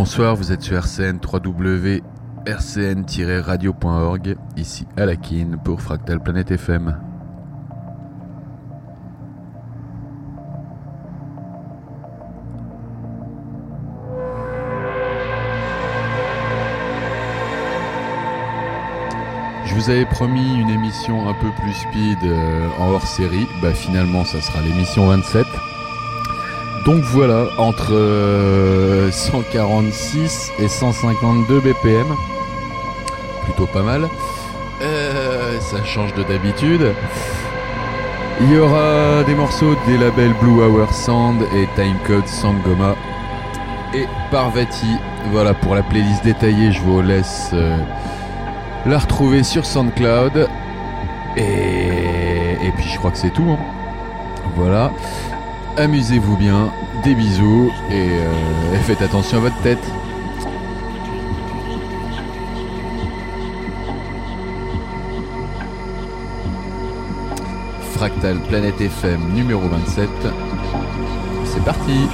bonsoir, vous êtes sur RCN 3W rcn-radio.org, ici Alakin pour Fractal Planète FM. Je vous avais promis une émission un peu plus speed euh, en hors série, bah finalement ça sera l'émission 27. Donc voilà, entre 146 euh, et 152 BPM. Plutôt pas mal. Euh, ça change de d'habitude. Il y aura des morceaux des labels Blue Hour Sound et Timecode Sangoma. Et Parvati. Voilà, pour la playlist détaillée, je vous laisse euh, la retrouver sur SoundCloud. Et, et puis je crois que c'est tout. Hein. Voilà. Amusez-vous bien, des bisous euh, et, faites attention à votre tête. Fractal Planète FM numéro 27. C'est parti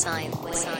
sign, sign.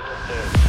dead.